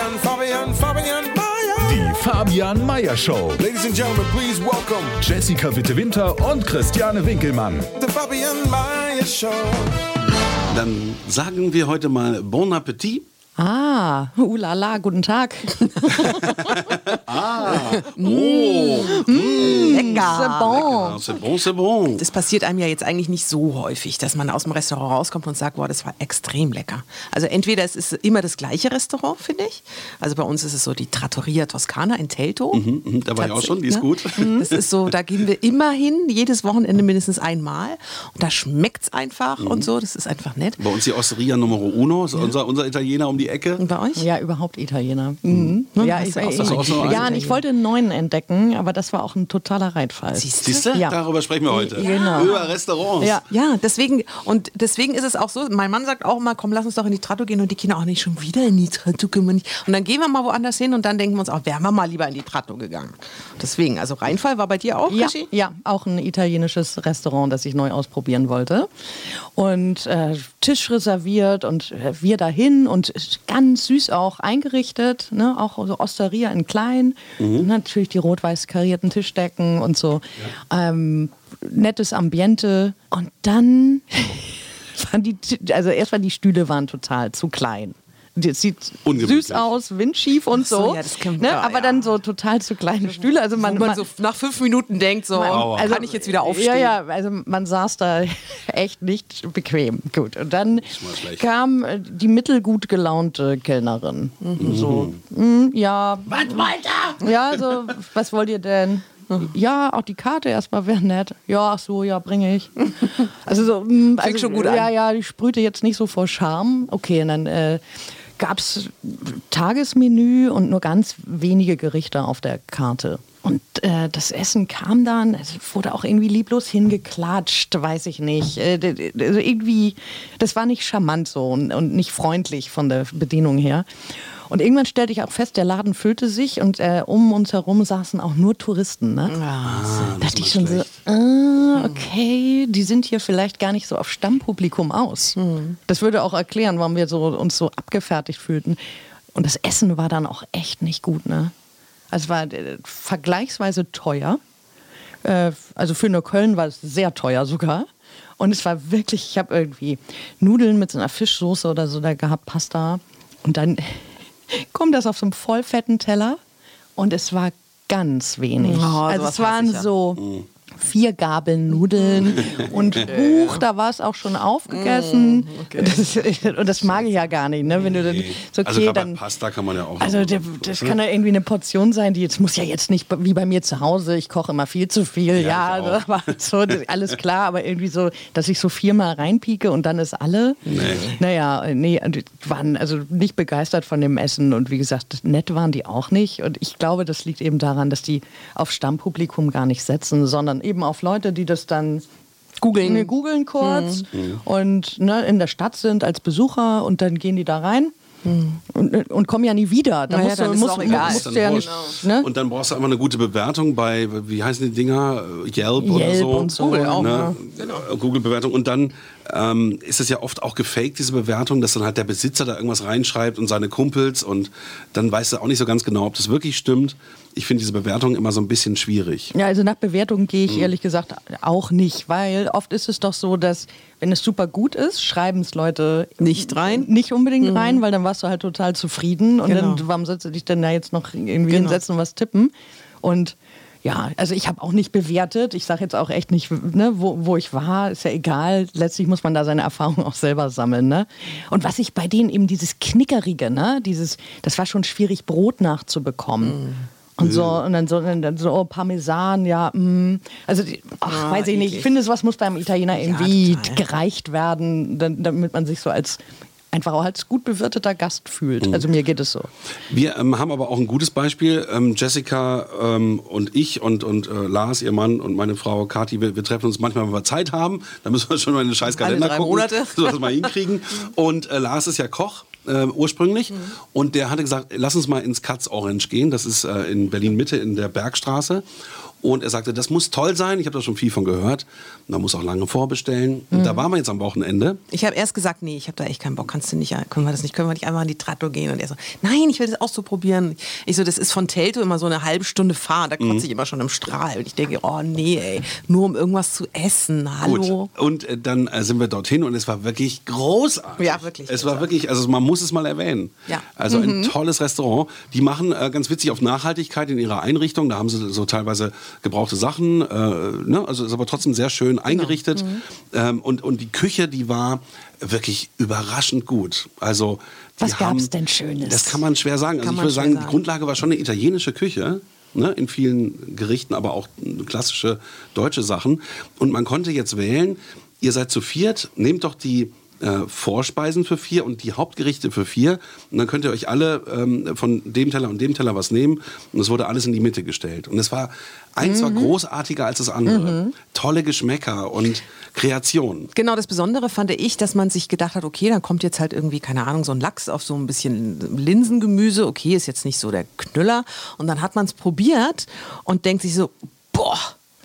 Fabian, Fabian, Fabian Mayer. Die Fabian Meyer Show. Ladies and gentlemen, please welcome Jessica Witte-Winter und Christiane Winkelmann. the Fabian Mayer Show. Dann sagen wir heute mal Bon Appetit. Ah, ulala, guten Tag. Oh, Lecker. bon. c'est bon, c'est bon. Das passiert einem ja jetzt eigentlich nicht so häufig, dass man aus dem Restaurant rauskommt und sagt, boah, das war extrem lecker. Also entweder es ist immer das gleiche Restaurant, finde ich. Also bei uns ist es so die Trattoria Toscana in Teltow. Mhm, da war ich auch schon, die ist gut. Das ist so, da gehen wir immer hin, jedes Wochenende mindestens einmal. Und da schmeckt es einfach Mhm. und so, das ist einfach nett. Bei uns die Osteria Numero Uno, ist unser, unser Italiener um die Ecke. Und bei euch? Ja, überhaupt Italiener. Mhm. Ja, ich, du auch so ich, auch so ja, und ich wollte einen neuen entdecken, aber das war auch ein totaler Reitfall. Siehst du? Ja. Darüber sprechen wir heute. Genau. Über Restaurants. Ja. Ja, deswegen, und deswegen ist es auch so, mein Mann sagt auch immer, komm, lass uns doch in die Tratto gehen und die Kinder auch nicht schon wieder in die Tratto nicht. Und dann gehen wir mal woanders hin und dann denken wir uns auch, wären wir mal lieber in die Tratto gegangen. Deswegen, also Rheinfall war bei dir auch, Ja, ja, auch ein italienisches Restaurant, das ich neu ausprobieren wollte. Und äh, Tisch reserviert und äh, wir dahin und ganz süß auch eingerichtet, ne? auch so Osteria in klein. Und natürlich die rot-weiß karierten Tischdecken und so. Ähm, nettes Ambiente. Und dann waren die, also erstmal die Stühle waren total zu klein. Das sieht süß aus, windschief und so, so. ja, ne? Aber ja. dann so total zu kleine Stühle. Also man, Wo man man so nach fünf Minuten denkt, so, man- kann ich jetzt wieder aufstehen? Ja, ja, also man saß da echt nicht bequem. Gut. Und dann kam äh, die mittelgut gelaunte Kellnerin. So, mm, ja. Was wollt ihr? Ja, so, was wollt ihr denn? Ja, auch die Karte erstmal wäre nett. Ja, ach so, ja, bringe ich. Also so, mm, also, schon gut an. Ja, ja, die sprühte jetzt nicht so vor Charme. Okay, und dann äh, gab es Tagesmenü und nur ganz wenige Gerichte auf der Karte. Und äh, das Essen kam dann, es wurde auch irgendwie lieblos hingeklatscht, weiß ich nicht. Äh, also irgendwie, das war nicht charmant so und, und nicht freundlich von der Bedienung her. Und irgendwann stellte ich auch fest, der Laden füllte sich und äh, um uns herum saßen auch nur Touristen. Ne? Ah, Da dachte ich schon so, ah, okay, die sind hier vielleicht gar nicht so auf Stammpublikum aus. Das würde auch erklären, warum wir so, uns so abgefertigt fühlten. Und das Essen war dann auch echt nicht gut. Ne? Also es war äh, vergleichsweise teuer. Äh, also für Neukölln war es sehr teuer sogar. Und es war wirklich, ich habe irgendwie Nudeln mit so einer Fischsoße oder so da gehabt, Pasta. Und dann kommt das auf so einem vollfetten Teller und es war ganz wenig. Oh, also es waren ja. so vier Gabeln Nudeln und Buch, da war es auch schon aufgegessen. Das ist, und das mag ich ja gar nicht, ne? Wenn du dann so okay, also gerade bei dann Pasta kann man ja auch. also der, das kann ja irgendwie eine Portion sein, die jetzt muss ja jetzt nicht wie bei mir zu Hause. Ich koche immer viel zu viel, ja, auch. also, aber so das- alles klar, aber irgendwie so, dass ich so viermal reinpieke und dann ist alle. Nee. Naja, nee, waren also nicht begeistert von dem Essen und wie gesagt, nett waren die auch nicht. Und ich glaube, das liegt eben daran, dass die auf Stammpublikum gar nicht setzen, sondern eben auf Leute, die das dann googeln, googeln kurz und ne, in der Stadt sind als Besucher und dann gehen die da rein. Und, und kommen ja nie wieder. Da Naja, musst dann du, ist es musst, auch egal. musst Dann ja wurscht. nicht, ne? Und dann brauchst du einfach eine gute Bewertung bei, wie heißen die Dinger? Yelp, oder Yelp so. und so, Google auch, ne? Google-Bewertung. Und dann ähm, ist es ja oft auch gefaked, diese Bewertung, dass dann halt der Besitzer da irgendwas reinschreibt und seine Kumpels und dann weißt du auch nicht so ganz genau, ob das wirklich stimmt. Ich finde diese Bewertung immer so ein bisschen schwierig. Ja, also nach Bewertungen gehe Mhm. ich ehrlich gesagt auch nicht, weil oft ist es doch so, dass wenn es super gut ist, schreiben es Leute Nicht rein? Nicht unbedingt rein, weil dann warst du halt total zufrieden und Genau. dann warum sollst du dich denn da jetzt noch irgendwie hinsetzen und was tippen? Und ja, also ich habe auch nicht bewertet. Ich sage jetzt auch echt nicht, ne, wo, wo ich war, ist ja egal. Letztlich muss man da seine Erfahrungen auch selber sammeln. Ne? Und was ich bei denen eben dieses Knickerige, ne, dieses, das war schon schwierig, Brot nachzubekommen. Und so, und dann so, und dann so oh, Parmesan, ja, mm. also, ach, Ah, weiß ich nicht. Ich finde, sowas muss beim Italiener Ja, irgendwie total. gereicht werden, damit man sich so als, einfach auch als gut bewirteter Gast fühlt. Mhm. Also mir geht es so. Wir ähm, haben aber auch ein gutes Beispiel. Ähm, Jessica ähm, und ich und, und äh, Lars, ihr Mann und meine Frau Kathi, wir, wir treffen uns manchmal, wenn wir Zeit haben. Da müssen wir schon mal in den scheiß Kalender gucken, Monate. so dass wir mal hinkriegen. Und äh, Lars ist ja Koch. Äh, ursprünglich und der hatte gesagt, lass uns mal ins Katz Orange gehen. Das ist äh, in Berlin Mitte in der Bergstraße. Und er sagte, das muss toll sein. Ich habe da schon viel von gehört. Man muss auch lange vorbestellen. Und da waren wir jetzt am Wochenende. Ich habe erst gesagt, nee, ich habe da echt keinen Bock. Kannst du nicht, können wir das nicht, können wir nicht einmal in die Tratto gehen? Und er so, nein, ich will das auch so probieren. Ich so, das ist von Telto immer so eine halbe Stunde Fahrt. Da kotze ich immer schon im Strahl. Und ich denke, oh nee, ey, nur um irgendwas zu essen. Hallo. Gut. Und äh, dann äh, sind wir dorthin und es war wirklich großartig. Ja, wirklich Es war wirklich, also man muss es mal erwähnen. Ja. Also ein tolles Restaurant. Die machen äh, ganz witzig auf Nachhaltigkeit in ihrer Einrichtung. Da haben sie so teilweise gebrauchte Sachen. Äh, ne? Also ist aber trotzdem sehr schön eingerichtet. Ähm, und, und die Küche, die war wirklich überraschend gut. Also Was gab's haben- denn Schönes? Das kann man schwer sagen. Also ich würde schwer sagen, die sagen. Grundlage war schon eine italienische Küche. Ne, in vielen Gerichten, aber auch klassische deutsche Sachen. Und man konnte jetzt wählen, ihr seid zu viert, nehmt doch die äh, Vorspeisen für vier und die Hauptgerichte für vier. Und dann könnt ihr euch alle ähm, von dem Teller und dem Teller was nehmen. Und es wurde alles in die Mitte gestellt. Und es war, eins Mhm. war großartiger als das andere. Tolle Geschmäcker und Kreation. Genau, das Besondere fand ich, dass man sich gedacht hat, okay, dann kommt jetzt halt irgendwie, keine Ahnung, so ein Lachs auf so ein bisschen Linsengemüse. Okay, ist jetzt nicht so der Knüller. Und dann hat man es probiert und denkt sich so,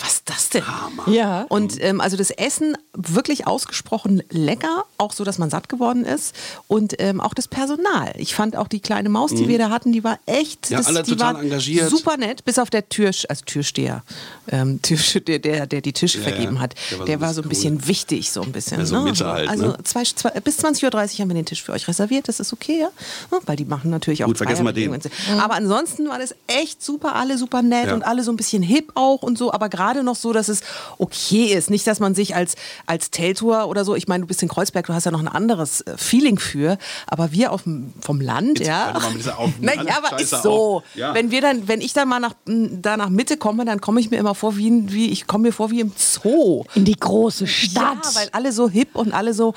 was ist das denn? Ja. Und ähm, also das Essen wirklich ausgesprochen lecker, auch so, dass man satt geworden ist. Und ähm, auch das Personal. Ich fand auch die kleine Maus, die wir da hatten, die war echt, Mhm. Ja, alle die total war engagiert. super nett, bis auf der Tür, also Türsteher, ähm, Tisch, der, der, die Tische Ja, vergeben hat. Der war so Der ein war so ein bisschen bisschen wichtig, so ein bisschen. Ja, so ne? Mitte halt, also ne? zwei, zwei, bis 20.30 Uhr haben wir den Tisch für euch reserviert, das ist okay, ja? Ja, Weil die machen natürlich auch Gut, vergessen wir den. Aber ansonsten war das echt super, alle super nett Ja. und alle so ein bisschen hip auch und so, aber gerade noch so, dass es okay ist. Nicht, dass man sich als, als Teltour oder so, ich meine, du bist in Kreuzberg, du hast ja noch ein anderes äh, Feeling für, aber wir auf dem, vom Land, Jetzt ja. hör doch mal mit dieser Auf- Na ja, aber Scheiße ist so. Ja. Wenn wir dann, wenn ich dann mal nach, da nach Mitte komme, dann komme ich mir immer vor wie, wie ich komme mir vor wie im Zoo. In die große Stadt. Ja, weil alle so hip und alle so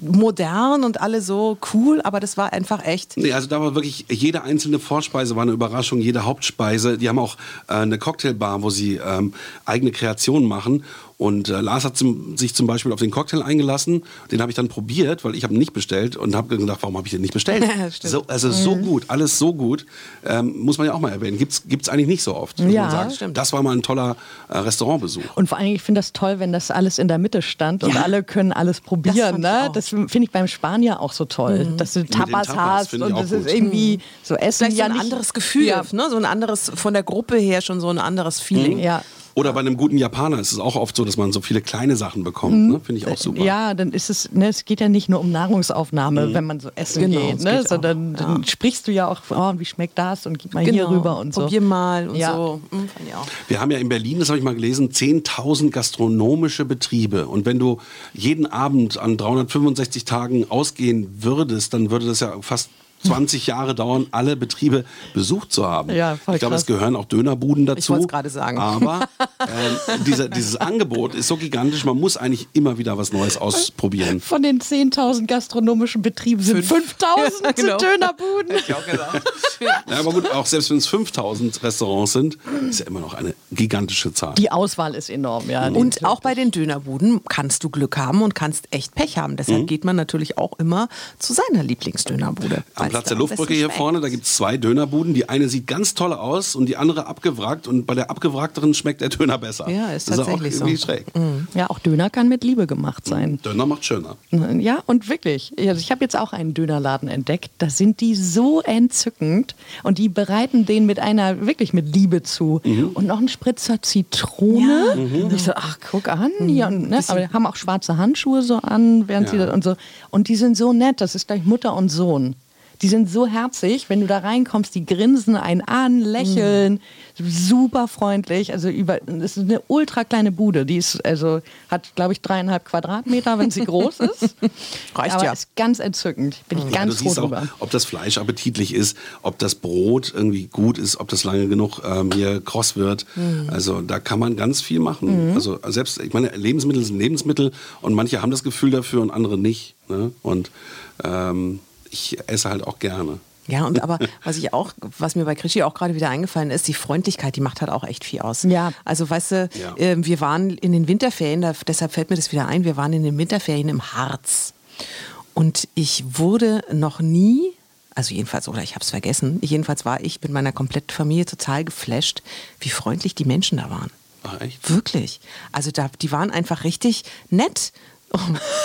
modern und alle so cool, aber das war einfach echt. Nee, also da war wirklich jede einzelne Vorspeise war eine Überraschung, jede Hauptspeise. Die haben auch äh, eine Cocktailbar, wo sie ähm, eigene Kreationen machen. Und äh, Lars hat zum, sich zum Beispiel auf den Cocktail eingelassen. Den habe ich dann probiert, weil ich habe ihn nicht bestellt und habe gedacht, warum habe ich den nicht bestellt? So, also so gut, alles so gut. Ähm, muss man ja auch mal erwähnen. Gibt's gibt's eigentlich nicht so oft. Ja, man sagt, stimmt. Das war mal ein toller äh, Restaurantbesuch. Und vor allem, ich finde das toll, wenn das alles in der Mitte stand und Ja. alle können alles probieren. Das ne? Mhm. Das finde ich beim Spanier auch so toll, dass du Tapas, Tapas hast und das ist irgendwie so Essen Vielleicht ja so ein nicht anderes Gefühl, Ja. ne? so ein anderes, von der Gruppe her schon so ein anderes Feeling. ja. Oder bei einem guten Japaner ist es auch oft so, dass man so viele kleine Sachen bekommt. Ne? Finde ich auch super. Ja, dann ist es, ne, es geht ja nicht nur um Nahrungsaufnahme, wenn man so essen Genau, geht, ne? geht sondern auch, dann sprichst du ja auch, oh, wie schmeckt das und gib mal hier rüber und so. Probier mal und Ja. so. Hm, auch. Wir haben ja in Berlin, das habe ich mal gelesen, 10.000 gastronomische Betriebe. Und wenn du jeden Abend an 365 Tagen ausgehen würdest, dann würde das ja fast 20 Jahre dauern, alle Betriebe besucht zu haben. Ja, voll ich glaube, es gehören auch Dönerbuden dazu. wollt's gerade sagen. Aber ähm, dieser, dieses Angebot ist so gigantisch, man muss eigentlich immer wieder was Neues ausprobieren. Von den 10.000 gastronomischen Betrieben sind 5.000 Ja, genau. Dönerbuden. Ja, aber gut, auch selbst wenn es 5000 Restaurants sind, ist ja immer noch eine gigantische Zahl. Die Auswahl ist enorm, ja. Und auch bei den Dönerbuden kannst du Glück haben und kannst echt Pech haben. Deshalb Mhm. geht man natürlich auch immer zu seiner Lieblingsdönerbude. Am Platz der Luftbrücke hier vorne, da gibt es zwei Dönerbuden. Die eine sieht ganz toll aus und die andere abgewrackt. Und bei der abgewrackteren schmeckt der Döner besser. Ja, ist das tatsächlich ist auch irgendwie so. schräg. Ja, auch Döner kann mit Liebe gemacht sein. Döner macht schöner. Ja, und wirklich. Also ich habe jetzt auch einen Dönerladen entdeckt. Da sind die so entzückend und die bereiten den mit einer, wirklich mit Liebe zu. Mhm. Und noch ein Spritzer Zitrone. Und ich so, ach, guck an. Und, ne, aber die haben auch schwarze Handschuhe so an, während sie Ja. das und so. Und die sind so nett. Das ist gleich Mutter und Sohn. Die sind so herzig, wenn du da reinkommst, die grinsen einen an, lächeln, super freundlich. Also über, das ist eine ultra kleine Bude. Die ist, also hat, glaube ich, dreieinhalb Quadratmeter, wenn sie groß ist. Reicht Aber ja. ist ganz entzückend. Bin ich Ja, ganz froh auch, drüber. ob das Fleisch appetitlich ist, ob das Brot irgendwie gut ist, ob das lange genug ähm, hier kross wird. Mhm. Also da kann man ganz viel machen. Also selbst, ich meine, Lebensmittel sind Lebensmittel und manche haben das Gefühl dafür und andere nicht. Ne? Und ähm, ich esse halt auch gerne. Ja, und aber was ich auch, was mir bei Krischi auch gerade wieder eingefallen ist, die Freundlichkeit, die macht halt auch echt viel aus. Ja. Also weißt du, Ja. ähm, wir waren in den Winterferien, da, deshalb fällt mir das wieder ein, wir waren in den Winterferien im Harz. Und ich wurde noch nie, also jedenfalls, oder ich habe es vergessen, jedenfalls war ich mit meiner kompletten Familie total geflasht, wie freundlich die Menschen da waren. Ach, echt? Wirklich. Also da, die waren einfach richtig nett.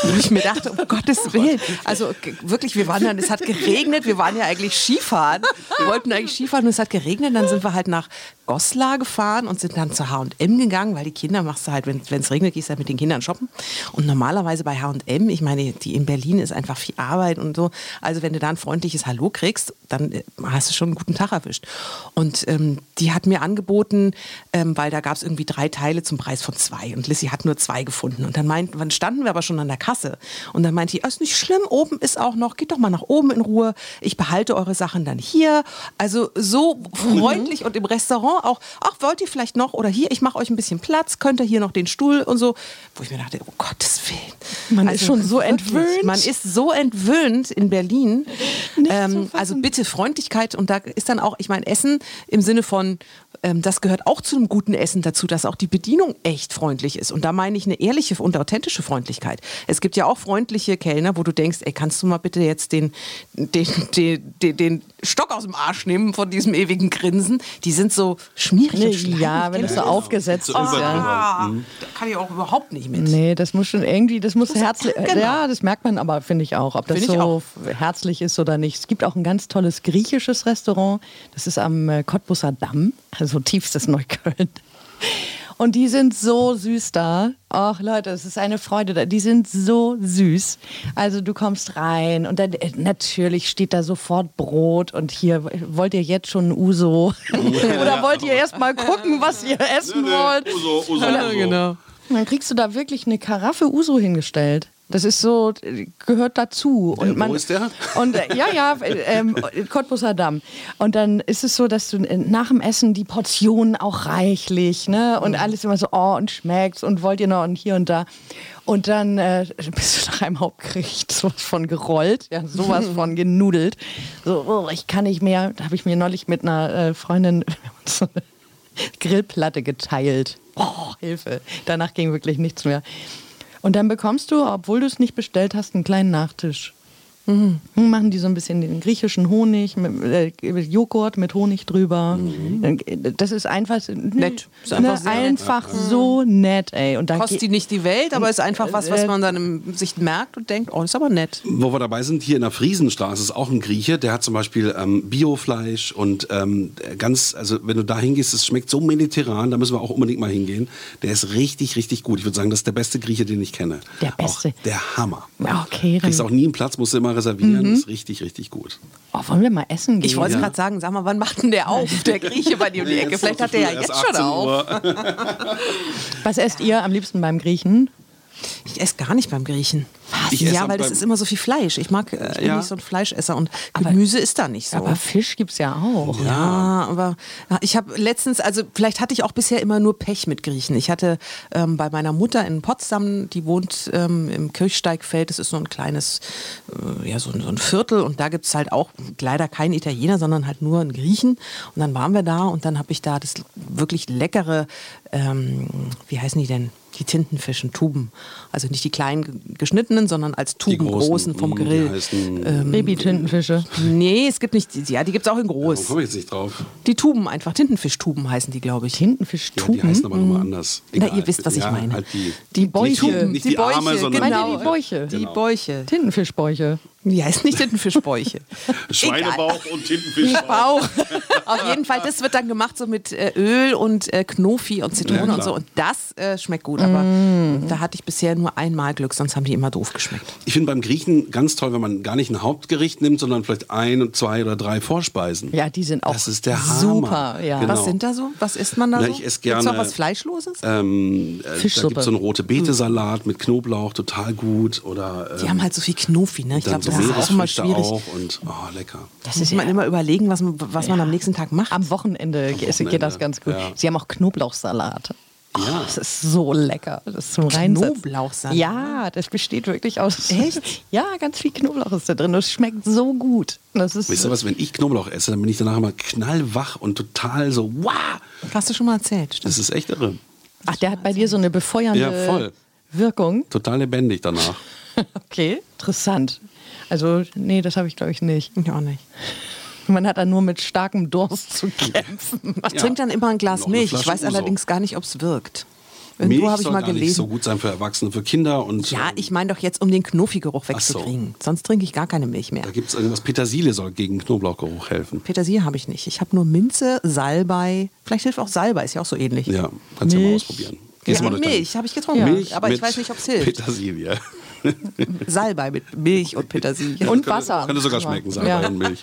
Wo ich mir dachte, um Gottes Willen. Also wirklich, wir waren dann, es hat geregnet, wir waren ja eigentlich Skifahren. Wir wollten eigentlich Skifahren und es hat geregnet. Dann sind wir halt nach Goslar gefahren und sind dann zu H&M gegangen, weil die Kinder machst du halt, wenn es regnet, gehst du halt mit den Kindern shoppen. Und normalerweise bei H&M, ich meine, die in Berlin ist einfach viel Arbeit und so. Also wenn du da ein freundliches Hallo kriegst, dann äh, hast du schon einen guten Tag erwischt. Und ähm, die hat mir angeboten, ähm, weil da gab es irgendwie drei Teile zum Preis von zwei. Und Lissy hat nur zwei gefunden. Und dann, meint, dann standen wir aber schon an der Kasse. Und dann meinte die, "Ah, ist nicht schlimm, oben ist auch noch, geht doch mal nach oben in Ruhe. Ich behalte eure Sachen dann hier. Also so freundlich und im Restaurant auch, ach, wollt ihr vielleicht noch oder hier, ich mache euch ein bisschen Platz, könnt ihr hier noch den Stuhl und so. Wo ich mir dachte, um Gottes Willen. Man ist schon so entwöhnt. Man ist so entwöhnt in Berlin. Ähm, also bitte Freundlichkeit und da ist dann auch, ich meine, Essen im Sinne von, ähm, das gehört auch zu einem guten Essen dazu, dass auch die Bedienung echt freundlich ist. Und da meine ich eine ehrliche und authentische Freundlichkeit. Es gibt ja auch freundliche Kellner, wo du denkst, ey, kannst du mal bitte jetzt den, den, den, den, den Stock aus dem Arsch nehmen von diesem ewigen Grinsen? Die sind so schmierig und schleimig. Ja, wenn das so aufgesetzt So ist. Ja. Ah, da kann ich auch überhaupt nicht mit. Nee, das muss schon irgendwie, das muss Muss- herzlich, genau. ja, das merkt man aber, finde ich auch, ob das so auch. herzlich ist oder nicht. Es gibt auch ein ganz tolles griechisches Restaurant, das ist am äh, Cottbusser Damm, also tiefstes Neukölln. Und die sind so süß da. Ach Leute, es ist eine Freude da. Die sind so süß. Also du kommst rein und dann äh, natürlich steht da sofort Brot und hier wollt ihr jetzt schon ein Uso oder wollt ihr erst mal gucken, was ihr essen wollt? Uso, Uso, Uso. genau. dann kriegst du da wirklich eine Karaffe Uso hingestellt. Das ist so, äh, gehört dazu. Und wo ist der? Und äh, ja, ja, äh, ähm, Cottbusser Damm. Und dann ist es so, dass du äh, nach dem Essen die Portionen auch reichlich, ne? Und alles immer so, oh, und schmeckt's und wollt ihr noch und hier und da. Und dann äh, bist du nach einem Hauptgericht sowas von gerollt, ja, sowas von genudelt. So, oh, ich kann nicht mehr. Da habe ich mir neulich mit einer äh, Freundin so eine Grillplatte geteilt. Oh, Hilfe. Danach ging wirklich nichts mehr. Und dann bekommst du, obwohl du es nicht bestellt hast, einen kleinen Nachtisch. Mhm. Machen die so ein bisschen den griechischen Honig, mit, äh, Joghurt mit Honig drüber. Das ist einfach nett. Ist einfach ne, sehr nett. einfach so nett, ey. Und da Kostet die nicht die Welt, aber ist einfach was, was Äh, man dann im, sich merkt und denkt, oh, ist aber nett. Wo wir dabei sind, hier in der Friesenstraße ist auch ein Grieche, der hat zum Beispiel ähm, Biofleisch und ähm, ganz, also wenn du da hingehst, es schmeckt so mediterran, da müssen wir auch unbedingt mal hingehen. Der ist richtig, richtig gut. Ich würde sagen, das ist der beste Grieche, den ich kenne. Der beste. Auch der Hammer. Okay, Kriegst dann, auch nie einen Platz, musst du immer reservieren. Ist richtig, richtig gut. oh, wollen wir mal essen gehen? Ich wollte Ja. gerade sagen, sag mal, wann macht denn der auf, der Grieche bei dir um die Ecke? Vielleicht hat der ja jetzt schon 18 auf. Was esst ihr am liebsten beim Griechen? Ich esse gar nicht beim Griechen. Ich esse ja, weil das ist immer so viel Fleisch. Ich mag, äh, ich bin Ja. nicht so ein Fleischesser und Gemüse ist da nicht so. Aber Fisch gibt's ja auch. Ja, aber ich habe letztens, also vielleicht hatte ich auch bisher immer nur Pech mit Griechen. Ich hatte ähm, bei meiner Mutter in Potsdam, die wohnt ähm, im Kirchsteigfeld, das ist so ein kleines, äh, ja, so, ein- so ein Viertel und da gibt es halt auch leider keinen Italiener, sondern halt nur einen Griechen. Und dann waren wir da und dann habe ich da das wirklich leckere, ähm, wie heißen die denn? Die Tintenfischen, Tuben. Also nicht die kleinen ge- geschnittenen, sondern als Die Tuben großen, vom mh, die Grill. heißen- Baby-Tintenfische. Nee, es gibt nicht, ja, die gibt es auch in groß. komme ich jetzt nicht drauf? Die Tuben einfach, Tintenfischtuben heißen die, glaube ich. Ja, die Tintenfischtuben? heißen aber nochmal anders. Na, Egal. ihr wisst, was ich ja, meine. Halt die, Die Bäuche. Nicht, die- nicht die, Arme, sondern genau. die Bäuche? Die. Bäuche. Tintenfischbäuche. Wie heißt nicht Tintenfischbäuche? Schweinebauch und Tintenfischbauch. Bauch. Auf jeden Fall, das wird dann gemacht so mit äh, Öl und äh, Knofi und Zitrone Ja, und so. Und das äh, schmeckt gut. Aber da hatte ich bisher nur einmal Glück, sonst haben die immer doof geschmeckt. Ich finde beim Griechen ganz toll, wenn man gar nicht ein Hauptgericht nimmt, sondern vielleicht ein, und zwei oder drei Vorspeisen. Ja, die sind auch Das ist der Hammer. super. Ja. Genau. Was sind da so? Was isst man da Na, so? ich esse Gibt's noch gerne, was Fleischloses? Ähm, äh, da Fischsuppe. gibt es so einen rote Beete-Salat mit Knoblauch, total gut. Oder ähm, die haben halt so viel Knofi, ne? Ich glaube, das ist auch immer Meeresfrüchte schwierig. auch und oh, lecker. Das muss man immer überlegen, was, man- was man am nächsten Tag macht. Am Wochenende, geht- Wochenende, geht das ganz gut. ja. Sie haben auch Knoblauchsalat. Oh, Ja. Das ist so lecker. Das ist zum Reinsetzen. Knoblauchsalat? Ja, das besteht wirklich aus. Echt? Ja, ganz viel Knoblauch ist da drin. Das schmeckt so gut. Das ist, Wisst ihr was, wenn ich Knoblauch esse, dann bin ich danach immer knallwach und total so, wow, Hast du schon mal erzählt, stimmt. das ist echt irre. Ach, der hat bei dir so eine befeuernde Ja, voll. Wirkung. Total lebendig danach. Okay, interessant. Also, nee, das habe ich glaube ich nicht. Ich auch nicht. Man hat dann nur mit starkem Durst zu kämpfen. Ich trinke dann immer ein Glas Milch. Ich weiß Uso. allerdings gar nicht, ob es wirkt. Milch habe ich soll mal gar nicht gelesen. so gut sein für Erwachsene, für Kinder und Ja, ähm, ich meine doch jetzt, um den Knofi-Geruch so. wegzukriegen. Sonst trinke ich gar keine Milch mehr. da gibt es irgendwas, Petersilie soll gegen Knoblauchgeruch helfen. Petersilie habe ich nicht. Ich habe nur Minze, Salbei. Vielleicht hilft auch Salbei, ist ja auch so ähnlich. Ja, kannst du ja mal Milch. ausprobieren. Ja, Milch habe ich getrunken. Milch aber ich weiß nicht, ob es hilft. Petersilie. Salbei mit Milch und Petersilie. Und Könnte- Wasser. Könnte sogar schmecken, Salbei Ja. und Milch.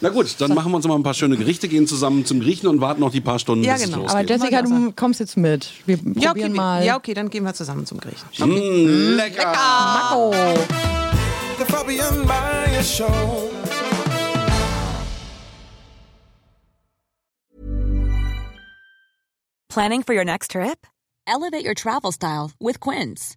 Na gut, dann machen wir uns mal ein paar schöne Gerichte, gehen zusammen zum Griechen und warten noch die paar Stunden, Ja, bis genau. es Aber losgeht. Jessica, du kommst jetzt mit. Wir ja, okay, probieren mal. ja, okay, dann gehen wir zusammen zum Griechen. Mm, lecker. Mako. The Fabian Meyer Show. Planning for your next trip? Elevate your travel style with Quince.